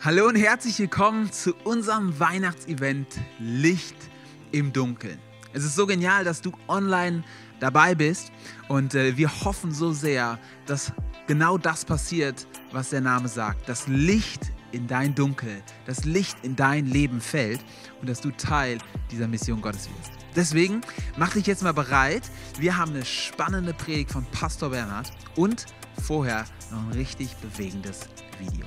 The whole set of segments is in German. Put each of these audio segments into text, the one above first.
Hallo und herzlich willkommen zu unserem Weihnachtsevent Licht im Dunkeln. Es ist so genial, dass du online dabei bist und äh, wir hoffen so sehr, dass genau das passiert, was der Name sagt. Das Licht in dein Dunkel, das Licht in dein Leben fällt und dass du Teil dieser Mission Gottes wirst. Deswegen mach dich jetzt mal bereit. Wir haben eine spannende Predigt von Pastor Bernhard und vorher noch ein richtig bewegendes Video.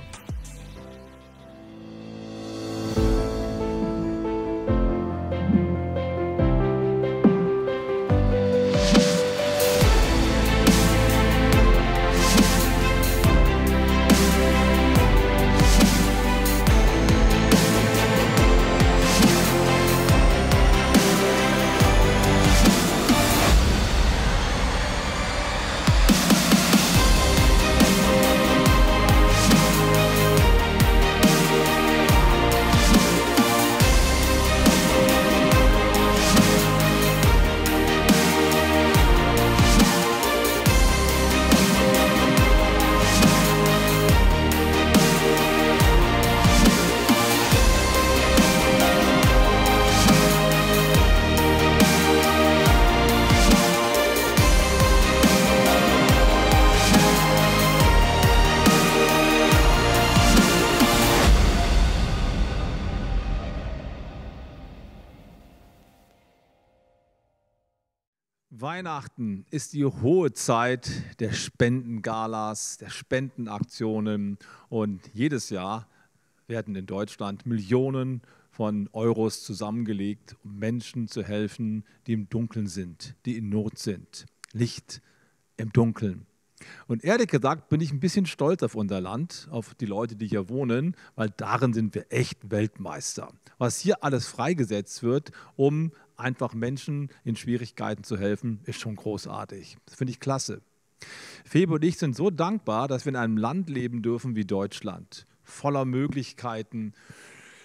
Weihnachten ist die hohe Zeit der Spendengalas, der Spendenaktionen und jedes Jahr werden in Deutschland Millionen von Euros zusammengelegt, um Menschen zu helfen, die im Dunkeln sind, die in Not sind. Licht im Dunkeln. Und ehrlich gesagt bin ich ein bisschen stolz auf unser Land, auf die Leute, die hier wohnen, weil darin sind wir echt Weltmeister. Was hier alles freigesetzt wird, um einfach Menschen in Schwierigkeiten zu helfen, ist schon großartig. Das finde ich klasse. Febe und ich sind so dankbar, dass wir in einem Land leben dürfen wie Deutschland, voller Möglichkeiten,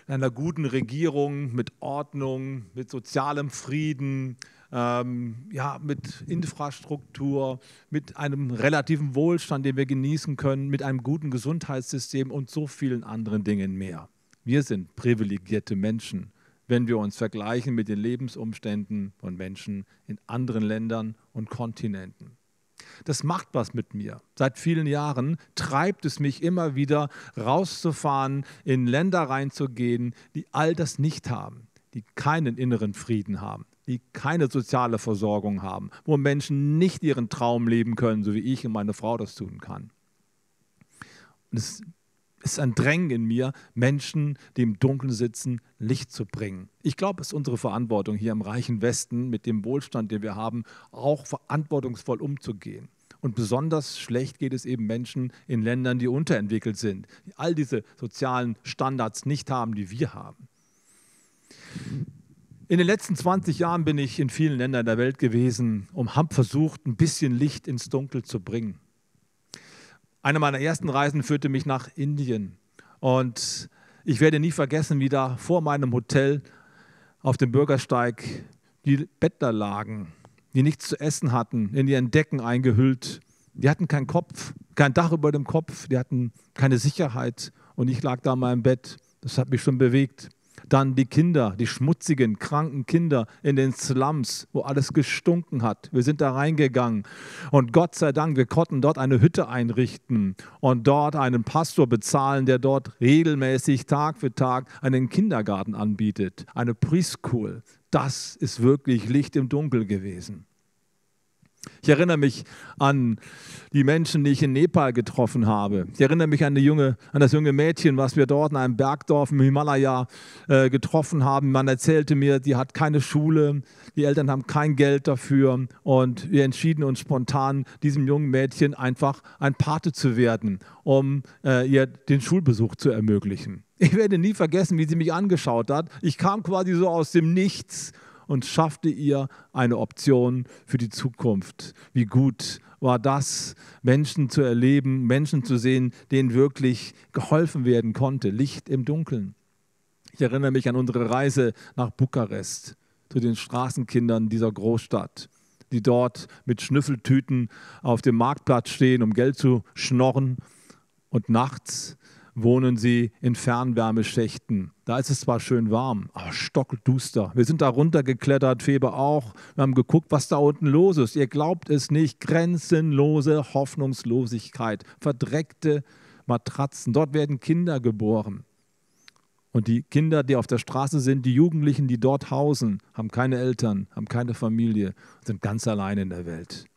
in einer guten Regierung, mit Ordnung, mit sozialem Frieden, ähm, ja, mit Infrastruktur, mit einem relativen Wohlstand, den wir genießen können, mit einem guten Gesundheitssystem und so vielen anderen Dingen mehr. Wir sind privilegierte Menschen wenn wir uns vergleichen mit den Lebensumständen von Menschen in anderen Ländern und Kontinenten. Das macht was mit mir. Seit vielen Jahren treibt es mich immer wieder, rauszufahren, in Länder reinzugehen, die all das nicht haben, die keinen inneren Frieden haben, die keine soziale Versorgung haben, wo Menschen nicht ihren Traum leben können, so wie ich und meine Frau das tun kann. Und es ist ein Drängen in mir, Menschen, die im Dunkeln sitzen, Licht zu bringen. Ich glaube, es ist unsere Verantwortung hier im reichen Westen mit dem Wohlstand, den wir haben, auch verantwortungsvoll umzugehen. Und besonders schlecht geht es eben Menschen in Ländern, die unterentwickelt sind, die all diese sozialen Standards nicht haben, die wir haben. In den letzten 20 Jahren bin ich in vielen Ländern der Welt gewesen und habe versucht, ein bisschen Licht ins Dunkel zu bringen. Eine meiner ersten Reisen führte mich nach Indien. Und ich werde nie vergessen, wie da vor meinem Hotel auf dem Bürgersteig die Bettler lagen, die nichts zu essen hatten, in ihren Decken eingehüllt. Die hatten keinen Kopf, kein Dach über dem Kopf, die hatten keine Sicherheit. Und ich lag da in meinem Bett. Das hat mich schon bewegt. Dann die Kinder, die schmutzigen, kranken Kinder in den Slums, wo alles gestunken hat. Wir sind da reingegangen und Gott sei Dank, wir konnten dort eine Hütte einrichten und dort einen Pastor bezahlen, der dort regelmäßig Tag für Tag einen Kindergarten anbietet, eine Preschool. Das ist wirklich Licht im Dunkel gewesen. Ich erinnere mich an die Menschen, die ich in Nepal getroffen habe. Ich erinnere mich an, junge, an das junge Mädchen, was wir dort in einem Bergdorf im Himalaya äh, getroffen haben. Man erzählte mir, die hat keine Schule, die Eltern haben kein Geld dafür und wir entschieden uns spontan, diesem jungen Mädchen einfach ein Pate zu werden, um äh, ihr den Schulbesuch zu ermöglichen. Ich werde nie vergessen, wie sie mich angeschaut hat. Ich kam quasi so aus dem Nichts und schaffte ihr eine Option für die Zukunft. Wie gut war das, Menschen zu erleben, Menschen zu sehen, denen wirklich geholfen werden konnte. Licht im Dunkeln. Ich erinnere mich an unsere Reise nach Bukarest zu den Straßenkindern dieser Großstadt, die dort mit Schnüffeltüten auf dem Marktplatz stehen, um Geld zu schnorren und nachts wohnen sie in Fernwärmeschächten. Da ist es zwar schön warm, aber stockduster. Wir sind da runtergeklettert, Feber auch. Wir haben geguckt, was da unten los ist. Ihr glaubt es nicht. Grenzenlose Hoffnungslosigkeit, verdreckte Matratzen. Dort werden Kinder geboren. Und die Kinder, die auf der Straße sind, die Jugendlichen, die dort hausen, haben keine Eltern, haben keine Familie, sind ganz allein in der Welt.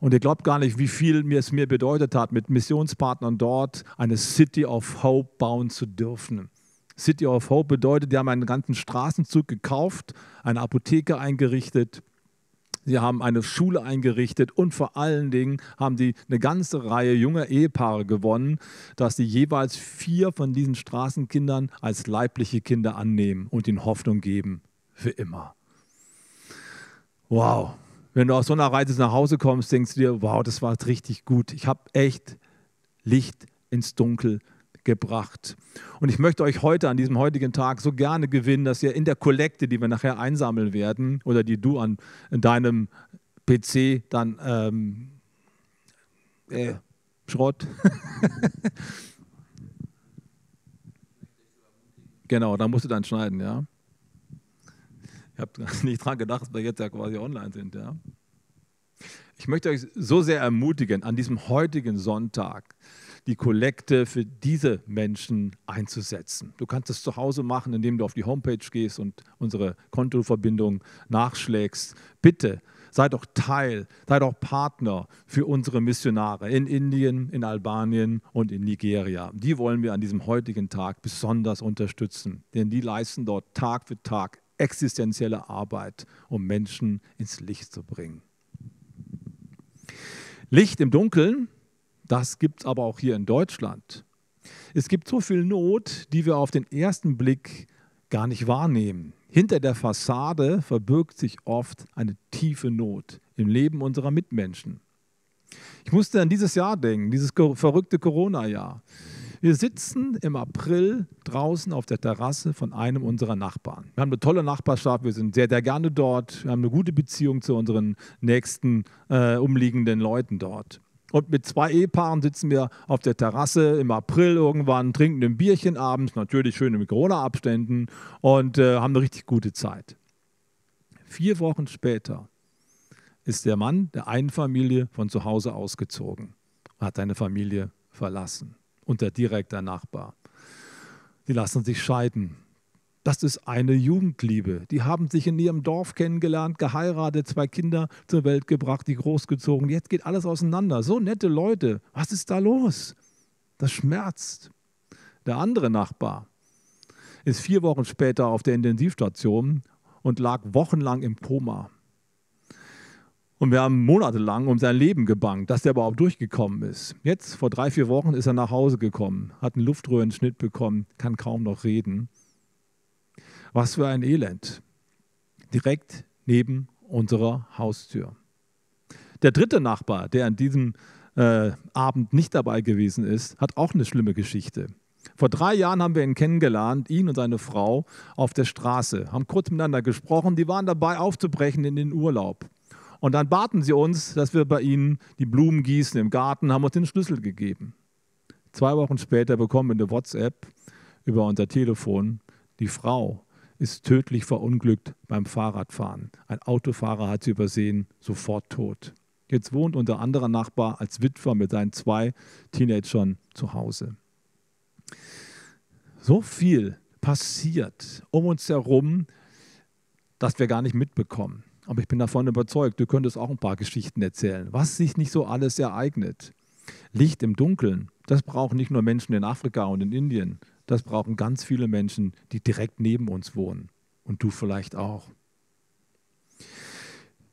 Und ihr glaubt gar nicht, wie viel mir es mir bedeutet hat, mit Missionspartnern dort eine City of Hope bauen zu dürfen. City of Hope bedeutet, die haben einen ganzen Straßenzug gekauft, eine Apotheke eingerichtet, sie haben eine Schule eingerichtet und vor allen Dingen haben die eine ganze Reihe junger Ehepaare gewonnen, dass sie jeweils vier von diesen Straßenkindern als leibliche Kinder annehmen und ihnen Hoffnung geben für immer. Wow, wenn du aus so einer Reise nach Hause kommst, denkst du dir, wow, das war richtig gut. Ich habe echt Licht ins Dunkel gebracht. Und ich möchte euch heute an diesem heutigen Tag so gerne gewinnen, dass ihr in der Kollekte, die wir nachher einsammeln werden oder die du an deinem PC dann ähm, äh, Schrott. genau, da musst du dann schneiden, ja. Ich habe nicht dran gedacht, dass wir jetzt ja quasi online sind. Ja. Ich möchte euch so sehr ermutigen, an diesem heutigen Sonntag die Kollekte für diese Menschen einzusetzen. Du kannst es zu Hause machen, indem du auf die Homepage gehst und unsere Kontoverbindung nachschlägst. Bitte sei doch Teil, sei doch Partner für unsere Missionare in Indien, in Albanien und in Nigeria. Die wollen wir an diesem heutigen Tag besonders unterstützen, denn die leisten dort Tag für Tag existenzielle Arbeit, um Menschen ins Licht zu bringen. Licht im Dunkeln, das gibt es aber auch hier in Deutschland. Es gibt so viel Not, die wir auf den ersten Blick gar nicht wahrnehmen. Hinter der Fassade verbirgt sich oft eine tiefe Not im Leben unserer Mitmenschen. Ich musste an dieses Jahr denken, dieses verrückte Corona-Jahr. Wir sitzen im April draußen auf der Terrasse von einem unserer Nachbarn. Wir haben eine tolle Nachbarschaft, wir sind sehr, sehr gerne dort, wir haben eine gute Beziehung zu unseren nächsten äh, umliegenden Leuten dort. Und mit zwei Ehepaaren sitzen wir auf der Terrasse im April irgendwann, trinken ein Bierchen abends, natürlich schön mit Corona-Abständen und äh, haben eine richtig gute Zeit. Vier Wochen später ist der Mann der einen Familie von zu Hause ausgezogen, hat seine Familie verlassen und der direkte Nachbar. Die lassen sich scheiden. Das ist eine Jugendliebe. Die haben sich in ihrem Dorf kennengelernt, geheiratet, zwei Kinder zur Welt gebracht, die großgezogen. Jetzt geht alles auseinander. So nette Leute. Was ist da los? Das schmerzt. Der andere Nachbar ist vier Wochen später auf der Intensivstation und lag wochenlang im Koma. Und wir haben monatelang um sein Leben gebankt, dass der überhaupt durchgekommen ist. Jetzt, vor drei, vier Wochen, ist er nach Hause gekommen, hat einen Luftröhrenschnitt bekommen, kann kaum noch reden. Was für ein Elend. Direkt neben unserer Haustür. Der dritte Nachbar, der an diesem äh, Abend nicht dabei gewesen ist, hat auch eine schlimme Geschichte. Vor drei Jahren haben wir ihn kennengelernt, ihn und seine Frau, auf der Straße, haben kurz miteinander gesprochen. Die waren dabei, aufzubrechen in den Urlaub. Und dann baten sie uns, dass wir bei ihnen die Blumen gießen im Garten, haben uns den Schlüssel gegeben. Zwei Wochen später bekommen wir eine WhatsApp über unser Telefon. Die Frau ist tödlich verunglückt beim Fahrradfahren. Ein Autofahrer hat sie übersehen, sofort tot. Jetzt wohnt unser anderer Nachbar als Witwer mit seinen zwei Teenagern zu Hause. So viel passiert um uns herum, dass wir gar nicht mitbekommen. Aber ich bin davon überzeugt, du könntest auch ein paar Geschichten erzählen, was sich nicht so alles ereignet. Licht im Dunkeln, das brauchen nicht nur Menschen in Afrika und in Indien, das brauchen ganz viele Menschen, die direkt neben uns wohnen. Und du vielleicht auch.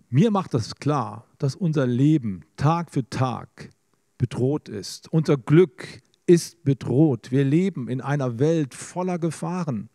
Mir macht das klar, dass unser Leben Tag für Tag bedroht ist. Unser Glück ist bedroht. Wir leben in einer Welt voller Gefahren.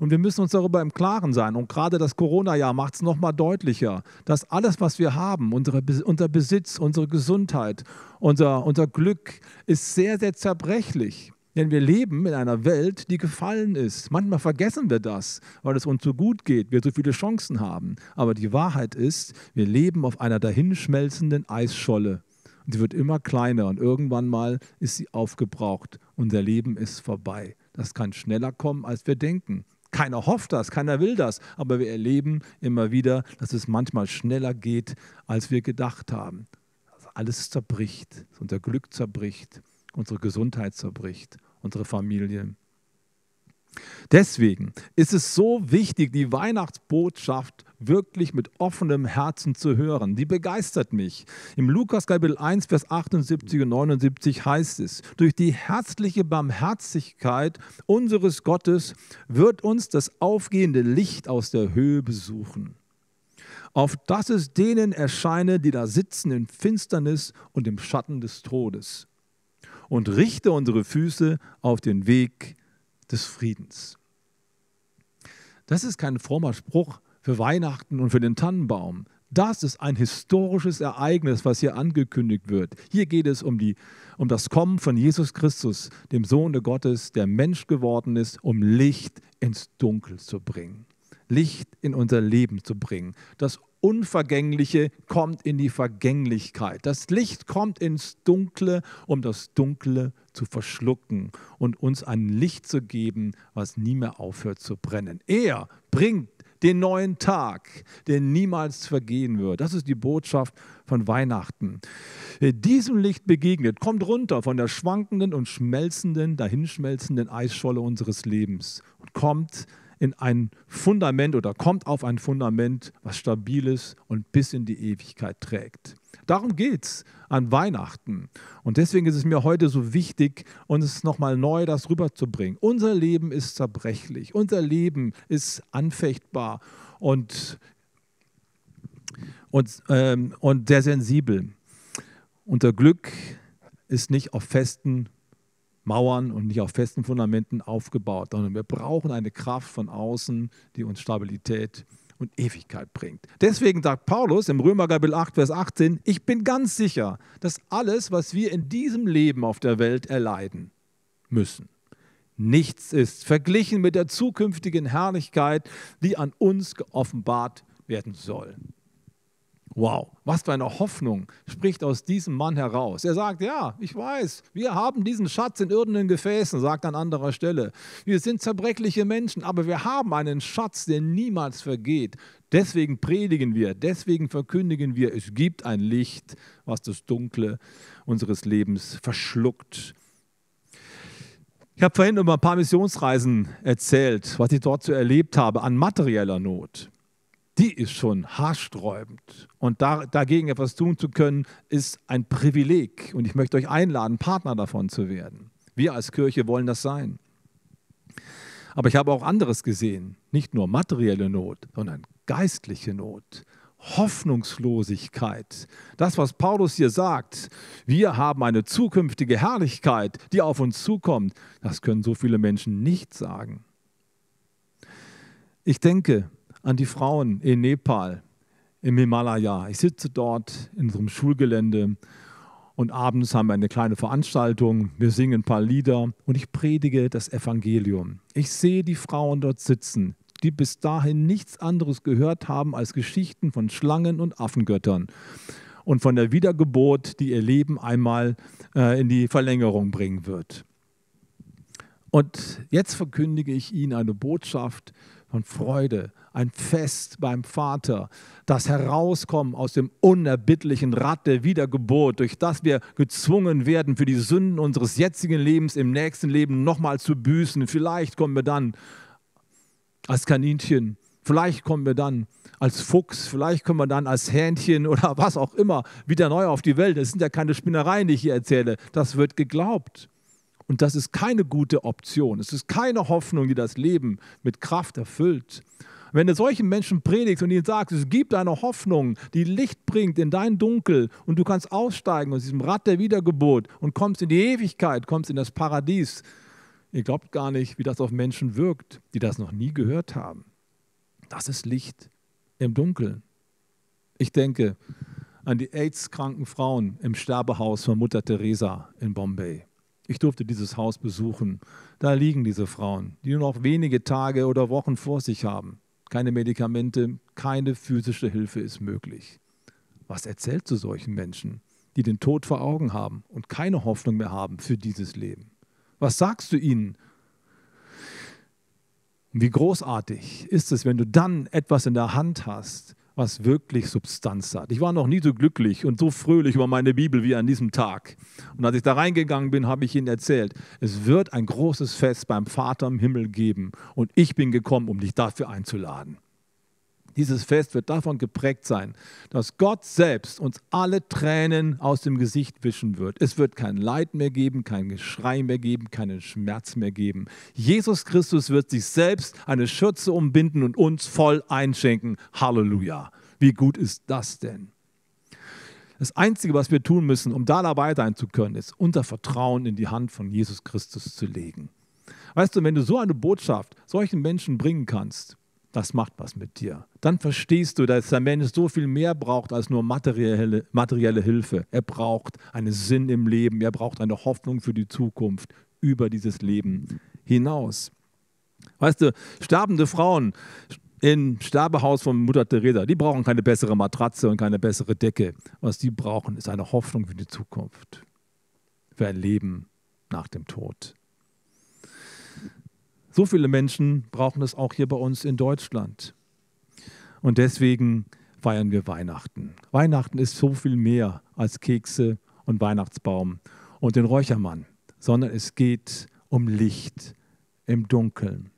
Und wir müssen uns darüber im Klaren sein. Und gerade das Corona-Jahr macht es nochmal deutlicher, dass alles, was wir haben, unsere, unser Besitz, unsere Gesundheit, unser, unser Glück, ist sehr, sehr zerbrechlich. Denn wir leben in einer Welt, die gefallen ist. Manchmal vergessen wir das, weil es uns so gut geht, wir so viele Chancen haben. Aber die Wahrheit ist, wir leben auf einer dahinschmelzenden Eisscholle. Und sie wird immer kleiner und irgendwann mal ist sie aufgebraucht. Unser Leben ist vorbei. Das kann schneller kommen, als wir denken. Keiner hofft das, keiner will das, aber wir erleben immer wieder, dass es manchmal schneller geht, als wir gedacht haben. Also alles zerbricht, unser Glück zerbricht, unsere Gesundheit zerbricht, unsere Familie. Deswegen ist es so wichtig, die Weihnachtsbotschaft wirklich mit offenem Herzen zu hören. Die begeistert mich. Im Lukas Kapitel 1, Vers 78 und 79 heißt es, durch die herzliche Barmherzigkeit unseres Gottes wird uns das aufgehende Licht aus der Höhe besuchen auf dass es denen erscheine, die da sitzen in Finsternis und im Schatten des Todes. Und richte unsere Füße auf den Weg des Friedens. Das ist kein frommer Spruch für Weihnachten und für den Tannenbaum. Das ist ein historisches Ereignis, was hier angekündigt wird. Hier geht es um, die, um das Kommen von Jesus Christus, dem Sohn Gottes, der Mensch geworden ist, um Licht ins Dunkel zu bringen. Licht in unser Leben zu bringen. Das Unvergängliche kommt in die Vergänglichkeit. Das Licht kommt ins Dunkle, um das Dunkle zu verschlucken und uns ein Licht zu geben, was nie mehr aufhört zu brennen. Er bringt den neuen Tag, der niemals vergehen wird. Das ist die Botschaft von Weihnachten. Wer diesem Licht begegnet, kommt runter von der schwankenden und schmelzenden, dahinschmelzenden Eisscholle unseres Lebens und kommt in ein Fundament oder kommt auf ein Fundament, was stabil ist und bis in die Ewigkeit trägt. Darum geht es an Weihnachten. Und deswegen ist es mir heute so wichtig, uns nochmal neu das rüberzubringen. Unser Leben ist zerbrechlich, unser Leben ist anfechtbar und, und, ähm, und sehr sensibel. Unser Glück ist nicht auf festen Mauern und nicht auf festen Fundamenten aufgebaut, sondern wir brauchen eine Kraft von außen, die uns Stabilität und Ewigkeit bringt. Deswegen sagt Paulus im Römer Kapitel 8, Vers 18, ich bin ganz sicher, dass alles, was wir in diesem Leben auf der Welt erleiden müssen, nichts ist verglichen mit der zukünftigen Herrlichkeit, die an uns geoffenbart werden soll. Wow, was für eine Hoffnung spricht aus diesem Mann heraus. Er sagt, ja, ich weiß, wir haben diesen Schatz in irdenen Gefäßen, sagt an anderer Stelle. Wir sind zerbrechliche Menschen, aber wir haben einen Schatz, der niemals vergeht. Deswegen predigen wir, deswegen verkündigen wir, es gibt ein Licht, was das Dunkle unseres Lebens verschluckt. Ich habe vorhin über ein paar Missionsreisen erzählt, was ich dort so erlebt habe an materieller Not die ist schon haarsträubend. Und da, dagegen etwas tun zu können, ist ein Privileg. Und ich möchte euch einladen, Partner davon zu werden. Wir als Kirche wollen das sein. Aber ich habe auch anderes gesehen. Nicht nur materielle Not, sondern geistliche Not. Hoffnungslosigkeit. Das, was Paulus hier sagt, wir haben eine zukünftige Herrlichkeit, die auf uns zukommt, das können so viele Menschen nicht sagen. Ich denke, an die Frauen in Nepal, im Himalaya. Ich sitze dort in unserem Schulgelände und abends haben wir eine kleine Veranstaltung. Wir singen ein paar Lieder und ich predige das Evangelium. Ich sehe die Frauen dort sitzen, die bis dahin nichts anderes gehört haben als Geschichten von Schlangen und Affengöttern und von der Wiedergeburt, die ihr Leben einmal äh, in die Verlängerung bringen wird. Und jetzt verkündige ich ihnen eine Botschaft von Freude, ein Fest beim Vater, das Herauskommen aus dem unerbittlichen Rad der Wiedergeburt, durch das wir gezwungen werden, für die Sünden unseres jetzigen Lebens im nächsten Leben nochmal zu büßen. Vielleicht kommen wir dann als Kaninchen, vielleicht kommen wir dann als Fuchs, vielleicht kommen wir dann als Hähnchen oder was auch immer wieder neu auf die Welt. Das sind ja keine Spinnereien, die ich hier erzähle. Das wird geglaubt. Und das ist keine gute Option. Es ist keine Hoffnung, die das Leben mit Kraft erfüllt. Wenn du solchen Menschen predigst und ihnen sagst, es gibt eine Hoffnung, die Licht bringt in dein Dunkel und du kannst aussteigen aus diesem Rad der Wiedergeburt und kommst in die Ewigkeit, kommst in das Paradies. Ihr glaubt gar nicht, wie das auf Menschen wirkt, die das noch nie gehört haben. Das ist Licht im Dunkeln. Ich denke an die AIDS-kranken Frauen im Sterbehaus von Mutter Teresa in Bombay. Ich durfte dieses Haus besuchen. Da liegen diese Frauen, die nur noch wenige Tage oder Wochen vor sich haben. Keine Medikamente, keine physische Hilfe ist möglich. Was erzählt zu solchen Menschen, die den Tod vor Augen haben und keine Hoffnung mehr haben für dieses Leben? Was sagst du ihnen? Wie großartig ist es, wenn du dann etwas in der Hand hast, was wirklich Substanz hat. Ich war noch nie so glücklich und so fröhlich über meine Bibel wie an diesem Tag. Und als ich da reingegangen bin, habe ich ihnen erzählt, es wird ein großes Fest beim Vater im Himmel geben und ich bin gekommen, um dich dafür einzuladen. Dieses Fest wird davon geprägt sein, dass Gott selbst uns alle Tränen aus dem Gesicht wischen wird. Es wird kein Leid mehr geben, kein Geschrei mehr geben, keinen Schmerz mehr geben. Jesus Christus wird sich selbst eine Schürze umbinden und uns voll einschenken. Halleluja. Wie gut ist das denn? Das Einzige, was wir tun müssen, um da dabei sein zu können, ist unser Vertrauen in die Hand von Jesus Christus zu legen. Weißt du, wenn du so eine Botschaft solchen Menschen bringen kannst, das macht was mit dir. Dann verstehst du, dass der Mensch so viel mehr braucht als nur materielle, materielle Hilfe. Er braucht einen Sinn im Leben, er braucht eine Hoffnung für die Zukunft über dieses Leben hinaus. Weißt du, sterbende Frauen im Sterbehaus von Mutter Teresa, die brauchen keine bessere Matratze und keine bessere Decke. Was die brauchen, ist eine Hoffnung für die Zukunft, für ein Leben nach dem Tod. So viele Menschen brauchen es auch hier bei uns in Deutschland. Und deswegen feiern wir Weihnachten. Weihnachten ist so viel mehr als Kekse und Weihnachtsbaum und den Räuchermann, sondern es geht um Licht im Dunkeln.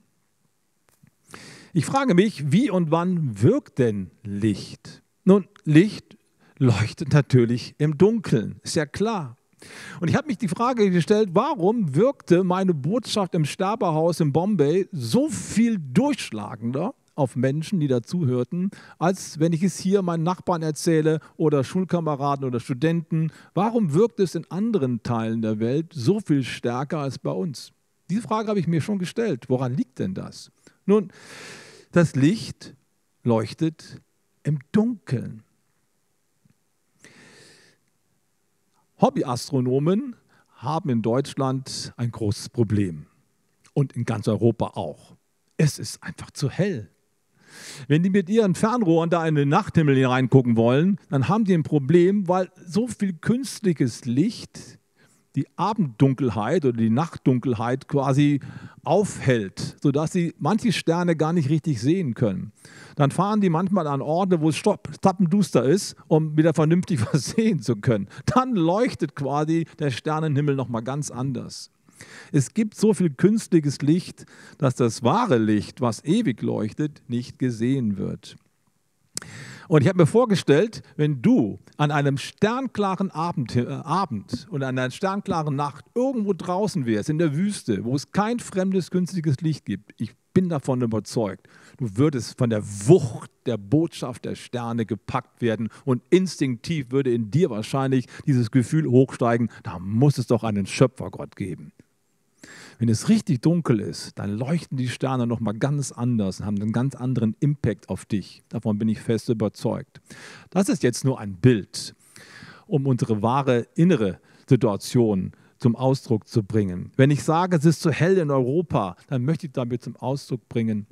Ich frage mich, wie und wann wirkt denn Licht? Nun, Licht leuchtet natürlich im Dunkeln, ist ja klar. Und ich habe mich die Frage gestellt, warum wirkte meine Botschaft im Sterbehaus in Bombay so viel durchschlagender auf Menschen, die dazuhörten, als wenn ich es hier meinen Nachbarn erzähle oder Schulkameraden oder Studenten. Warum wirkt es in anderen Teilen der Welt so viel stärker als bei uns? Diese Frage habe ich mir schon gestellt. Woran liegt denn das? Nun, das Licht leuchtet im Dunkeln. Hobbyastronomen haben in Deutschland ein großes Problem und in ganz Europa auch. Es ist einfach zu hell. Wenn die mit ihren Fernrohren da in den Nachthimmel hineingucken wollen, dann haben die ein Problem, weil so viel künstliches Licht die Abenddunkelheit oder die Nachtdunkelheit quasi aufhält, sodass sie manche Sterne gar nicht richtig sehen können. Dann fahren die manchmal an Orte, wo es stappenduster ist, um wieder vernünftig was sehen zu können. Dann leuchtet quasi der Sternenhimmel nochmal ganz anders. Es gibt so viel künstliches Licht, dass das wahre Licht, was ewig leuchtet, nicht gesehen wird. Und ich habe mir vorgestellt, wenn du an einem sternklaren Abend, äh, Abend und an einer sternklaren Nacht irgendwo draußen wärst, in der Wüste, wo es kein fremdes, günstiges Licht gibt, ich bin davon überzeugt, du würdest von der Wucht der Botschaft der Sterne gepackt werden und instinktiv würde in dir wahrscheinlich dieses Gefühl hochsteigen, da muss es doch einen Schöpfergott geben. Wenn es richtig dunkel ist, dann leuchten die Sterne nochmal ganz anders und haben einen ganz anderen Impact auf dich. Davon bin ich fest überzeugt. Das ist jetzt nur ein Bild, um unsere wahre innere Situation zum Ausdruck zu bringen. Wenn ich sage, es ist zu hell in Europa, dann möchte ich damit zum Ausdruck bringen,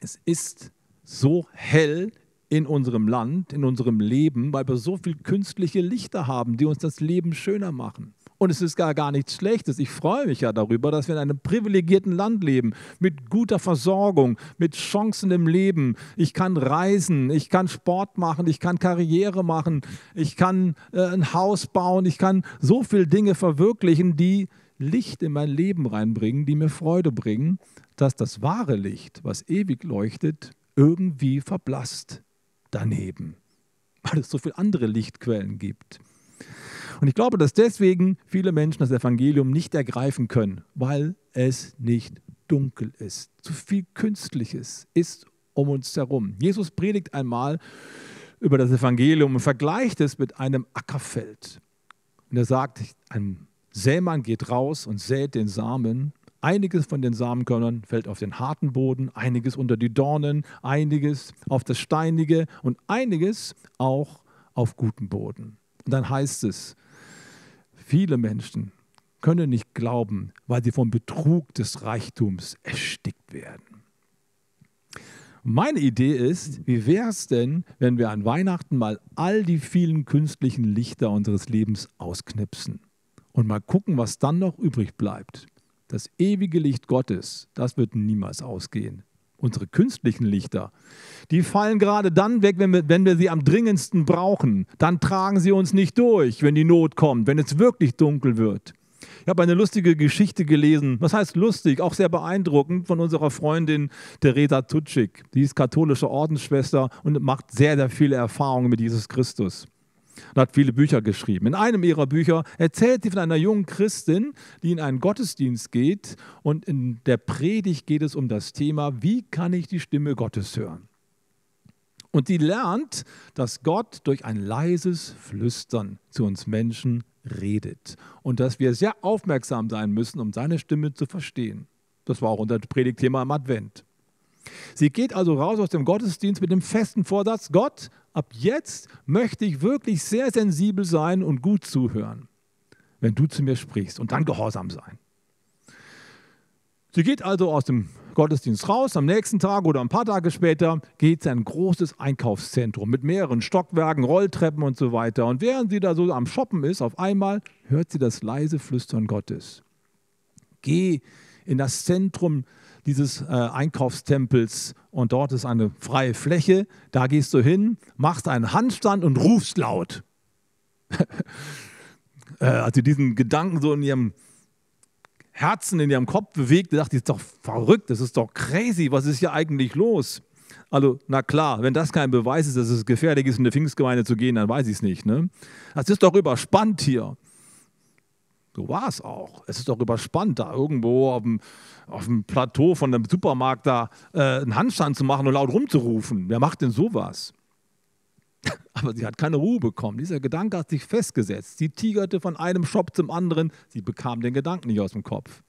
es ist so hell in unserem Land, in unserem Leben, weil wir so viel künstliche Lichter haben, die uns das Leben schöner machen. Und es ist gar, gar nichts Schlechtes. Ich freue mich ja darüber, dass wir in einem privilegierten Land leben, mit guter Versorgung, mit Chancen im Leben. Ich kann reisen, ich kann Sport machen, ich kann Karriere machen, ich kann äh, ein Haus bauen, ich kann so viele Dinge verwirklichen, die Licht in mein Leben reinbringen, die mir Freude bringen, dass das wahre Licht, was ewig leuchtet, irgendwie verblasst daneben, weil es so viele andere Lichtquellen gibt. Und ich glaube, dass deswegen viele Menschen das Evangelium nicht ergreifen können, weil es nicht dunkel ist. Zu viel Künstliches ist um uns herum. Jesus predigt einmal über das Evangelium und vergleicht es mit einem Ackerfeld. Und er sagt, ein Sämann geht raus und sät den Samen. Einiges von den Samenkörnern fällt auf den harten Boden, einiges unter die Dornen, einiges auf das Steinige und einiges auch auf guten Boden. Und dann heißt es, Viele Menschen können nicht glauben, weil sie vom Betrug des Reichtums erstickt werden. Meine Idee ist, wie wäre es denn, wenn wir an Weihnachten mal all die vielen künstlichen Lichter unseres Lebens ausknipsen und mal gucken, was dann noch übrig bleibt. Das ewige Licht Gottes, das wird niemals ausgehen. Unsere künstlichen Lichter, die fallen gerade dann weg, wenn wir, wenn wir sie am dringendsten brauchen. Dann tragen sie uns nicht durch, wenn die Not kommt, wenn es wirklich dunkel wird. Ich habe eine lustige Geschichte gelesen. Was heißt lustig? Auch sehr beeindruckend von unserer Freundin Teresa Tutschik. Die ist katholische Ordensschwester und macht sehr, sehr viele Erfahrungen mit Jesus Christus. Und hat viele Bücher geschrieben. In einem ihrer Bücher erzählt sie von einer jungen Christin, die in einen Gottesdienst geht. Und in der Predigt geht es um das Thema, wie kann ich die Stimme Gottes hören? Und sie lernt, dass Gott durch ein leises Flüstern zu uns Menschen redet und dass wir sehr aufmerksam sein müssen, um seine Stimme zu verstehen. Das war auch unser Predigtthema im Advent. Sie geht also raus aus dem Gottesdienst mit dem festen Vorsatz, Gott, ab jetzt möchte ich wirklich sehr sensibel sein und gut zuhören, wenn du zu mir sprichst und dann gehorsam sein. Sie geht also aus dem Gottesdienst raus. Am nächsten Tag oder ein paar Tage später geht sie in ein großes Einkaufszentrum mit mehreren Stockwerken, Rolltreppen und so weiter. Und während sie da so am Shoppen ist, auf einmal hört sie das leise Flüstern Gottes. Geh in das Zentrum dieses äh, Einkaufstempels und dort ist eine freie Fläche. Da gehst du hin, machst einen Handstand und rufst laut. äh, als sie diesen Gedanken so in ihrem Herzen in ihrem Kopf bewegt, dachte ich, das ist doch verrückt, das ist doch crazy, was ist hier eigentlich los? Also, na klar, wenn das kein Beweis ist, dass es gefährlich ist, in der Pfingstgemeinde zu gehen, dann weiß ich es nicht. Ne? Das ist doch überspannt hier. So war es auch. Es ist doch überspannt, da irgendwo auf dem, auf dem Plateau von einem Supermarkt da äh, einen Handstand zu machen und laut rumzurufen. Wer macht denn sowas? Aber sie hat keine Ruhe bekommen. Dieser Gedanke hat sich festgesetzt. Sie tigerte von einem Shop zum anderen. Sie bekam den Gedanken nicht aus dem Kopf.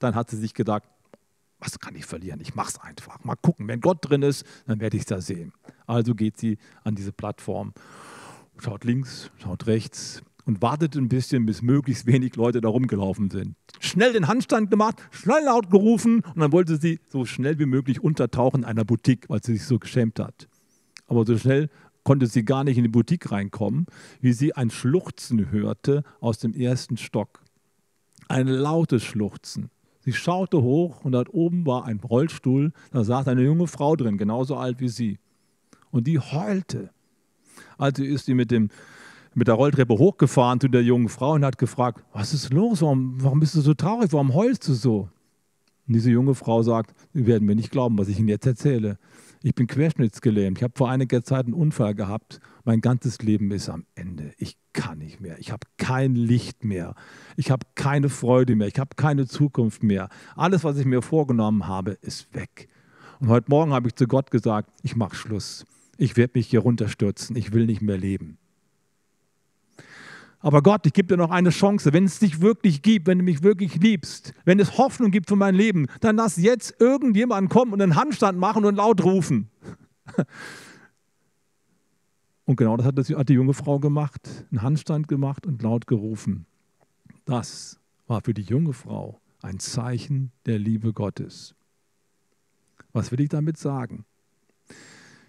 Dann hat sie sich gedacht, was kann ich verlieren? Ich mache es einfach. Mal gucken, wenn Gott drin ist, dann werde ich es da sehen. Also geht sie an diese Plattform, schaut links, schaut rechts und wartet ein bisschen, bis möglichst wenig Leute da rumgelaufen sind. Schnell den Handstand gemacht, schnell laut gerufen und dann wollte sie so schnell wie möglich untertauchen in einer Boutique, weil sie sich so geschämt hat. Aber so schnell konnte sie gar nicht in die Boutique reinkommen, wie sie ein Schluchzen hörte aus dem ersten Stock. Ein lautes Schluchzen. Sie schaute hoch und dort oben war ein Rollstuhl, da saß eine junge Frau drin, genauso alt wie sie. Und die heulte. Also ist sie mit, dem, mit der Rolltreppe hochgefahren zu der jungen Frau und hat gefragt, was ist los, warum, warum bist du so traurig, warum heulst du so? Und diese junge Frau sagt, Sie werden mir nicht glauben, was ich Ihnen jetzt erzähle. Ich bin querschnittsgelähmt. Ich habe vor einiger Zeit einen Unfall gehabt. Mein ganzes Leben ist am Ende. Ich kann nicht mehr. Ich habe kein Licht mehr. Ich habe keine Freude mehr. Ich habe keine Zukunft mehr. Alles, was ich mir vorgenommen habe, ist weg. Und heute Morgen habe ich zu Gott gesagt, ich mache Schluss. Ich werde mich hier runterstürzen. Ich will nicht mehr leben. Aber Gott, ich gebe dir noch eine Chance. Wenn es dich wirklich gibt, wenn du mich wirklich liebst, wenn es Hoffnung gibt für mein Leben, dann lass jetzt irgendjemanden kommen und einen Handstand machen und laut rufen. Und genau das hat die junge Frau gemacht, einen Handstand gemacht und laut gerufen. Das war für die junge Frau ein Zeichen der Liebe Gottes. Was will ich damit sagen?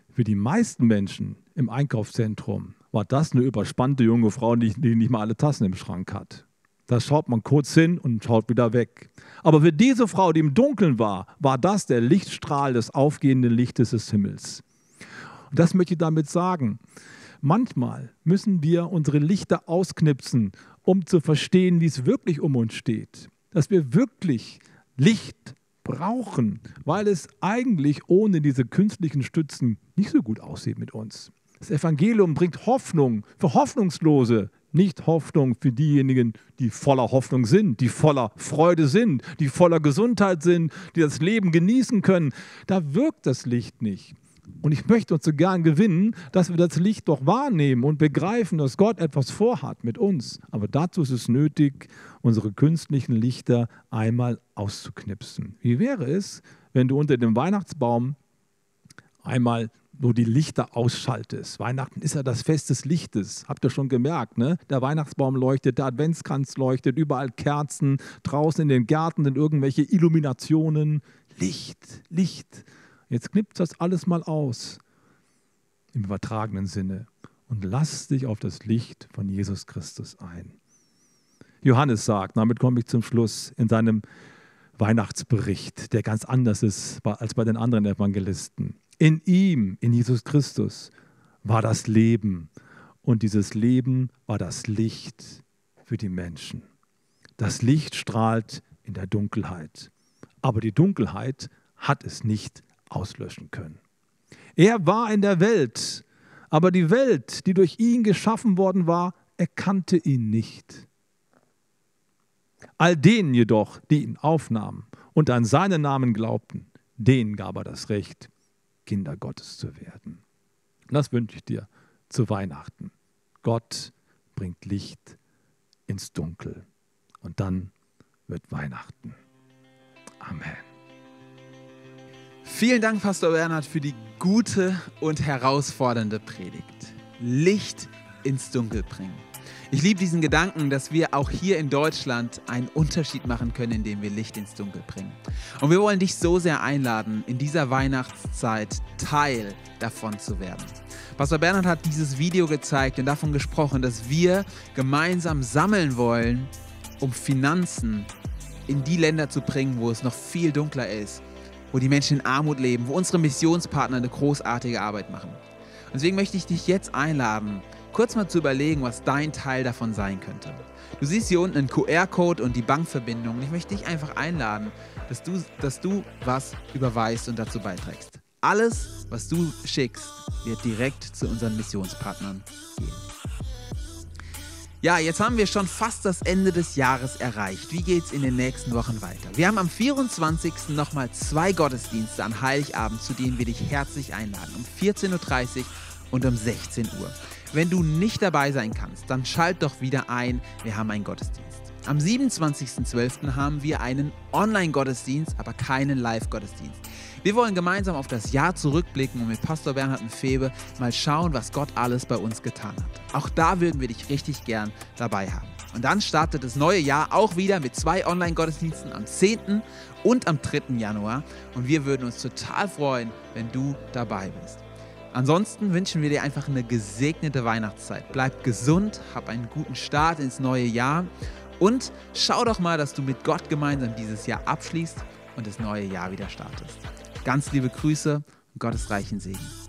Für die meisten Menschen im Einkaufszentrum war das eine überspannte junge Frau, die, die nicht mal alle Tassen im Schrank hat. Da schaut man kurz hin und schaut wieder weg. Aber für diese Frau, die im Dunkeln war, war das der Lichtstrahl des aufgehenden Lichtes des Himmels. Und das möchte ich damit sagen. Manchmal müssen wir unsere Lichter ausknipsen, um zu verstehen, wie es wirklich um uns steht. Dass wir wirklich Licht brauchen, weil es eigentlich ohne diese künstlichen Stützen nicht so gut aussieht mit uns. Das Evangelium bringt Hoffnung für Hoffnungslose, nicht Hoffnung für diejenigen, die voller Hoffnung sind, die voller Freude sind, die voller Gesundheit sind, die das Leben genießen können. Da wirkt das Licht nicht. Und ich möchte uns so gern gewinnen, dass wir das Licht doch wahrnehmen und begreifen, dass Gott etwas vorhat mit uns. Aber dazu ist es nötig, unsere künstlichen Lichter einmal auszuknipsen. Wie wäre es, wenn du unter dem Weihnachtsbaum einmal wo die Lichter ausschaltest. Weihnachten ist ja das Fest des Lichtes. Habt ihr schon gemerkt, ne? Der Weihnachtsbaum leuchtet, der Adventskranz leuchtet, überall Kerzen, draußen in den Gärten sind irgendwelche Illuminationen. Licht, Licht. Jetzt knippt das alles mal aus, im übertragenen Sinne, und lass dich auf das Licht von Jesus Christus ein. Johannes sagt, damit komme ich zum Schluss, in seinem Weihnachtsbericht, der ganz anders ist als bei den anderen Evangelisten. In ihm, in Jesus Christus, war das Leben und dieses Leben war das Licht für die Menschen. Das Licht strahlt in der Dunkelheit, aber die Dunkelheit hat es nicht auslöschen können. Er war in der Welt, aber die Welt, die durch ihn geschaffen worden war, erkannte ihn nicht. All denen jedoch, die ihn aufnahmen und an seinen Namen glaubten, denen gab er das Recht, Kinder Gottes zu werden. das wünsche ich dir zu Weihnachten. Gott bringt Licht ins Dunkel. Und dann wird Weihnachten. Amen. Vielen Dank, Pastor Bernhard, für die gute und herausfordernde Predigt. Licht ins Dunkel bringen. Ich liebe diesen Gedanken, dass wir auch hier in Deutschland einen Unterschied machen können, indem wir Licht ins Dunkel bringen. Und wir wollen dich so sehr einladen, in dieser Weihnachtszeit Teil davon zu werden. Pastor Bernhard hat dieses Video gezeigt und davon gesprochen, dass wir gemeinsam sammeln wollen, um Finanzen in die Länder zu bringen, wo es noch viel dunkler ist, wo die Menschen in Armut leben, wo unsere Missionspartner eine großartige Arbeit machen. Und deswegen möchte ich dich jetzt einladen, kurz mal zu überlegen, was dein Teil davon sein könnte. Du siehst hier unten einen QR-Code und die Bankverbindung. Ich möchte dich einfach einladen, dass du, dass du was überweist und dazu beiträgst. Alles, was du schickst, wird direkt zu unseren Missionspartnern gehen. Ja, jetzt haben wir schon fast das Ende des Jahres erreicht. Wie geht es in den nächsten Wochen weiter? Wir haben am 24. nochmal zwei Gottesdienste an Heiligabend, zu denen wir dich herzlich einladen. Um 14.30 Uhr und um 16 Uhr. Wenn du nicht dabei sein kannst, dann schalt doch wieder ein. Wir haben einen Gottesdienst. Am 27.12. haben wir einen Online-Gottesdienst, aber keinen Live-Gottesdienst. Wir wollen gemeinsam auf das Jahr zurückblicken und mit Pastor Bernhard und Febe mal schauen, was Gott alles bei uns getan hat. Auch da würden wir dich richtig gern dabei haben. Und dann startet das neue Jahr auch wieder mit zwei Online-Gottesdiensten am 10. und am 3. Januar. Und wir würden uns total freuen, wenn du dabei bist. Ansonsten wünschen wir dir einfach eine gesegnete Weihnachtszeit. Bleib gesund, hab einen guten Start ins neue Jahr und schau doch mal, dass du mit Gott gemeinsam dieses Jahr abschließt und das neue Jahr wieder startest. Ganz liebe Grüße und Gottes reichen Segen.